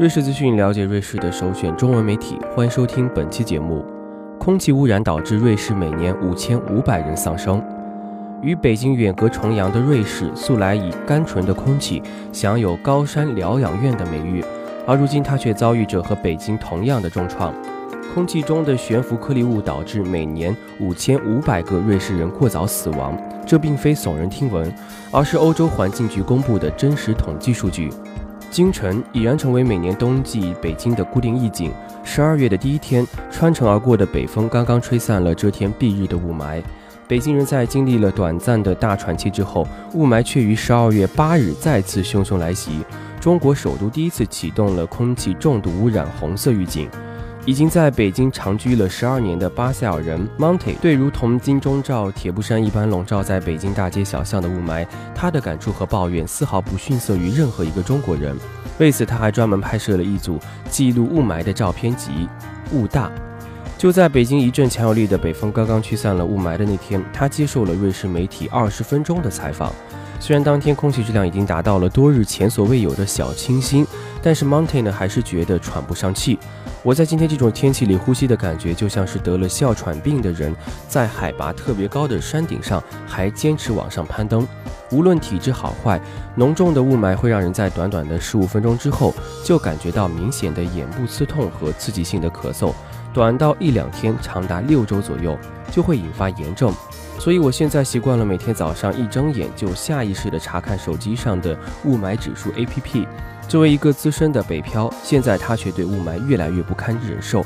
瑞士资讯，了解瑞士的首选中文媒体。欢迎收听本期节目。空气污染导致瑞士每年五千五百人丧生。与北京远隔重洋的瑞士，素来以甘纯的空气享有“高山疗养院”的美誉，而如今它却遭遇着和北京同样的重创。空气中的悬浮颗粒物导致每年五千五百个瑞士人过早死亡。这并非耸人听闻，而是欧洲环境局公布的真实统计数据。京城已然成为每年冬季北京的固定意境。十二月的第一天，穿城而过的北风刚刚吹散了遮天蔽日的雾霾，北京人在经历了短暂的大喘气之后，雾霾却于十二月八日再次汹汹来袭。中国首都第一次启动了空气重度污染红色预警。已经在北京长居了十二年的巴塞尔人 Monty 对如同金钟罩铁布衫一般笼罩在北京大街小巷的雾霾，他的感触和抱怨丝毫不逊色于任何一个中国人。为此，他还专门拍摄了一组记录雾霾的照片集《雾大》。就在北京一阵强有力的北风刚刚驱散了雾霾的那天，他接受了瑞士媒体二十分钟的采访。虽然当天空气质量已经达到了多日前所未有的小清新，但是 Monty 呢还是觉得喘不上气。我在今天这种天气里呼吸的感觉，就像是得了哮喘病的人在海拔特别高的山顶上还坚持往上攀登。无论体质好坏，浓重的雾霾会让人在短短的十五分钟之后就感觉到明显的眼部刺痛和刺激性的咳嗽，短到一两天，长达六周左右就会引发炎症。所以，我现在习惯了每天早上一睁眼就下意识地查看手机上的雾霾指数 APP。作为一个资深的北漂，现在他却对雾霾越来越不堪忍受。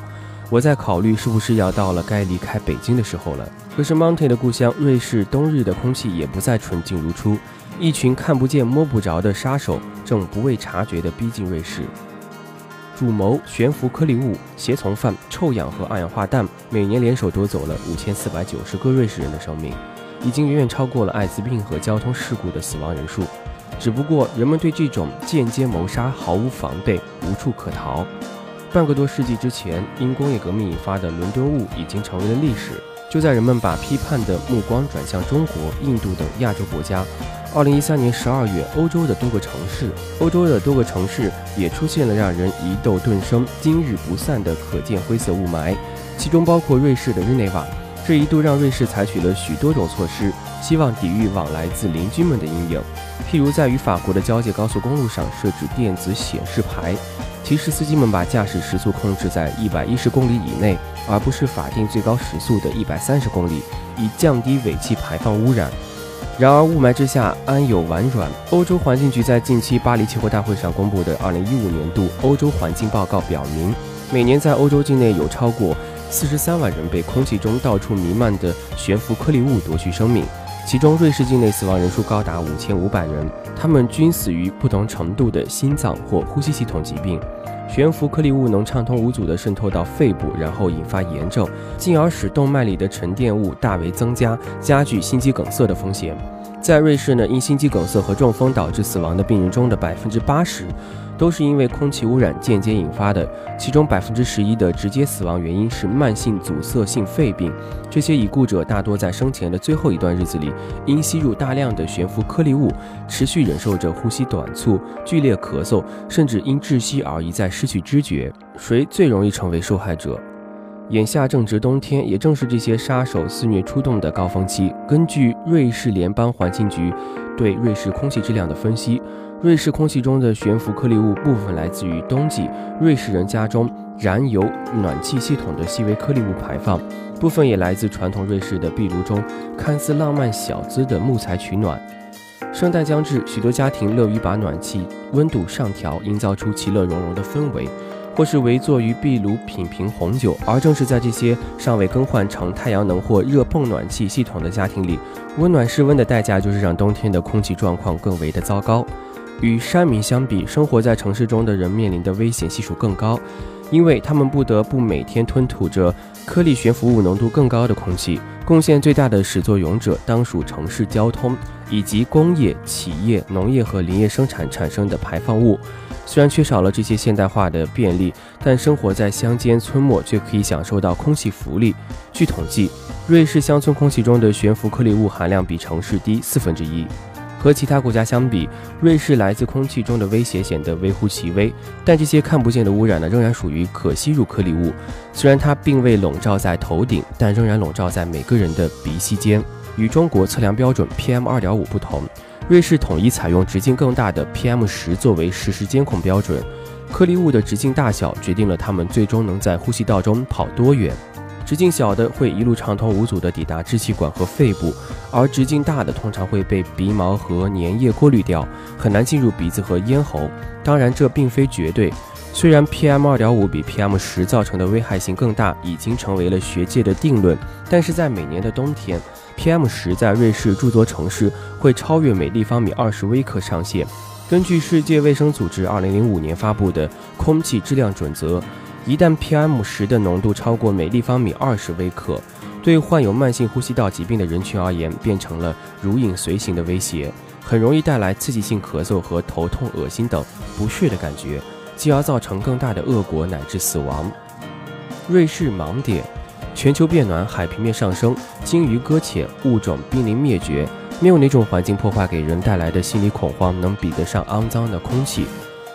我在考虑是不是要到了该离开北京的时候了。可是，Monty 的故乡瑞士冬日的空气也不再纯净如初，一群看不见摸不着的杀手正不为察觉地逼近瑞士。主谋悬浮颗粒物、胁从犯、臭氧和二氧化氮，每年联手夺走了五千四百九十个瑞士人的生命，已经远远超过了艾滋病和交通事故的死亡人数。只不过，人们对这种间接谋杀毫无防备，无处可逃。半个多世纪之前，因工业革命引发的伦敦雾已经成为了历史。就在人们把批判的目光转向中国、印度等亚洲国家。二零一三年十二月，欧洲的多个城市，欧洲的多个城市也出现了让人疑窦顿生、今日不散的可见灰色雾霾，其中包括瑞士的日内瓦。这一度让瑞士采取了许多种措施，希望抵御往来自邻居们的阴影，譬如在与法国的交界高速公路上设置电子显示牌，提示司机们把驾驶时速控制在一百一十公里以内，而不是法定最高时速的一百三十公里，以降低尾气排放污染。然而，雾霾之下安有完卵？欧洲环境局在近期巴黎气候大会上公布的2015年度欧洲环境报告表明，每年在欧洲境内有超过43万人被空气中到处弥漫的悬浮颗粒物夺去生命，其中瑞士境内死亡人数高达五千五百人，他们均死于不同程度的心脏或呼吸系统疾病。悬浮颗粒物能畅通无阻地渗透到肺部，然后引发炎症，进而使动脉里的沉淀物大为增加，加剧心肌梗塞的风险。在瑞士呢，因心肌梗塞和中风导致死亡的病人中的百分之八十。都是因为空气污染间接引发的，其中百分之十一的直接死亡原因是慢性阻塞性肺病。这些已故者大多在生前的最后一段日子里，因吸入大量的悬浮颗粒物，持续忍受着呼吸短促、剧烈咳嗽，甚至因窒息而一再失去知觉。谁最容易成为受害者？眼下正值冬天，也正是这些杀手肆虐出动的高峰期。根据瑞士联邦环境局对瑞士空气质量的分析。瑞士空气中的悬浮颗粒物部分来自于冬季瑞士人家中燃油暖气系统的细微颗粒物排放，部分也来自传统瑞士的壁炉中看似浪漫小资的木材取暖。圣诞将至，许多家庭乐于把暖气温度上调，营造出其乐融融的氛围，或是围坐于壁炉品瓶红酒。而正是在这些尚未更换成太阳能或热泵暖气系统的家庭里，温暖室温的代价就是让冬天的空气状况更为的糟糕。与山民相比，生活在城市中的人面临的危险系数更高，因为他们不得不每天吞吐着颗粒悬浮物浓度更高的空气。贡献最大的始作俑者当属城市交通以及工业、企业、农业和林业生产产生的排放物。虽然缺少了这些现代化的便利，但生活在乡间村末却可以享受到空气福利。据统计，瑞士乡村空气中的悬浮颗粒物含量比城市低四分之一。和其他国家相比，瑞士来自空气中的威胁显得微乎其微。但这些看不见的污染呢，仍然属于可吸入颗粒物。虽然它并未笼罩在头顶，但仍然笼罩在每个人的鼻息间。与中国测量标准 PM 二点五不同，瑞士统一采用直径更大的 PM 十作为实时监控标准。颗粒物的直径大小决定了它们最终能在呼吸道中跑多远。直径小的会一路畅通无阻地抵达支气管和肺部，而直径大的通常会被鼻毛和粘液过滤掉，很难进入鼻子和咽喉。当然，这并非绝对。虽然 PM 二点五比 PM 十造成的危害性更大，已经成为了学界的定论，但是在每年的冬天，PM 十在瑞士诸多城市会超越每立方米二十微克上限。根据世界卫生组织二零零五年发布的空气质量准则。一旦 PM 十的浓度超过每立方米二十微克，对患有慢性呼吸道疾病的人群而言，变成了如影随形的威胁，很容易带来刺激性咳嗽和头痛、恶心等不适的感觉，继而造成更大的恶果乃至死亡。瑞士盲点：全球变暖，海平面上升，鲸鱼搁浅，物种濒临灭绝，没有哪种环境破坏给人带来的心理恐慌能比得上肮脏的空气。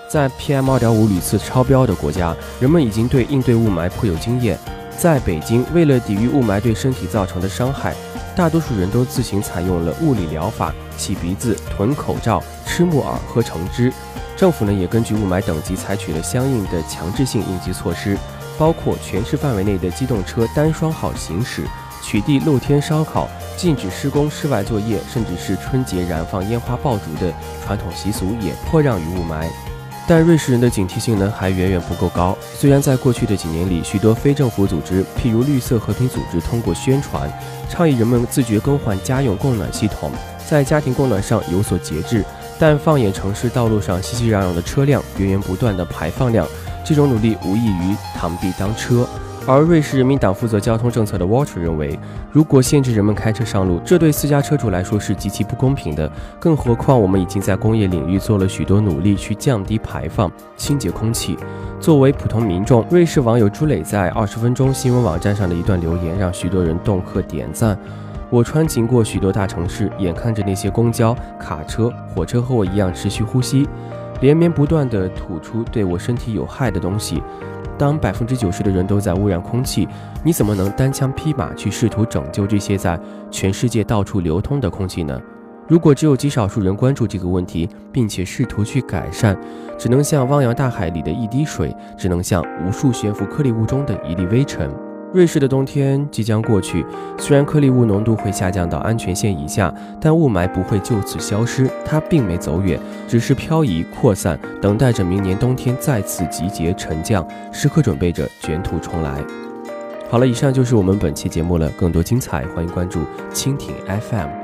在 PM 2.5屡次超标的国家，人们已经对应对雾霾颇有经验。在北京，为了抵御雾霾对身体造成的伤害，大多数人都自行采用了物理疗法，洗鼻子、囤口罩、吃木耳、喝橙汁。政府呢，也根据雾霾等级采取了相应的强制性应急措施，包括全市范围内的机动车单双号行驶、取缔露天烧烤、禁止施工室外作业，甚至是春节燃放烟花爆竹的传统习俗也颇让于雾霾。但瑞士人的警惕性呢还远远不够高。虽然在过去的几年里，许多非政府组织，譬如绿色和平组织，通过宣传倡议人们自觉更换家用供暖系统，在家庭供暖上有所节制，但放眼城市道路上熙熙攘攘的车辆、源源不断的排放量，这种努力无异于螳臂当车。而瑞士人民党负责交通政策的 Walter 认为，如果限制人们开车上路，这对私家车主来说是极其不公平的。更何况，我们已经在工业领域做了许多努力去降低排放、清洁空气。作为普通民众，瑞士网友朱磊在二十分钟新闻网站上的一段留言，让许多人动客点赞。我穿行过许多大城市，眼看着那些公交、卡车、火车和我一样持续呼吸，连绵不断地吐出对我身体有害的东西。当百分之九十的人都在污染空气，你怎么能单枪匹马去试图拯救这些在全世界到处流通的空气呢？如果只有极少数人关注这个问题，并且试图去改善，只能像汪洋大海里的一滴水，只能像无数悬浮颗粒物中的一粒微尘。瑞士的冬天即将过去，虽然颗粒物浓度会下降到安全线以下，但雾霾不会就此消失，它并没走远，只是漂移扩散，等待着明年冬天再次集结沉降，时刻准备着卷土重来。好了，以上就是我们本期节目了，更多精彩，欢迎关注蜻蜓 FM。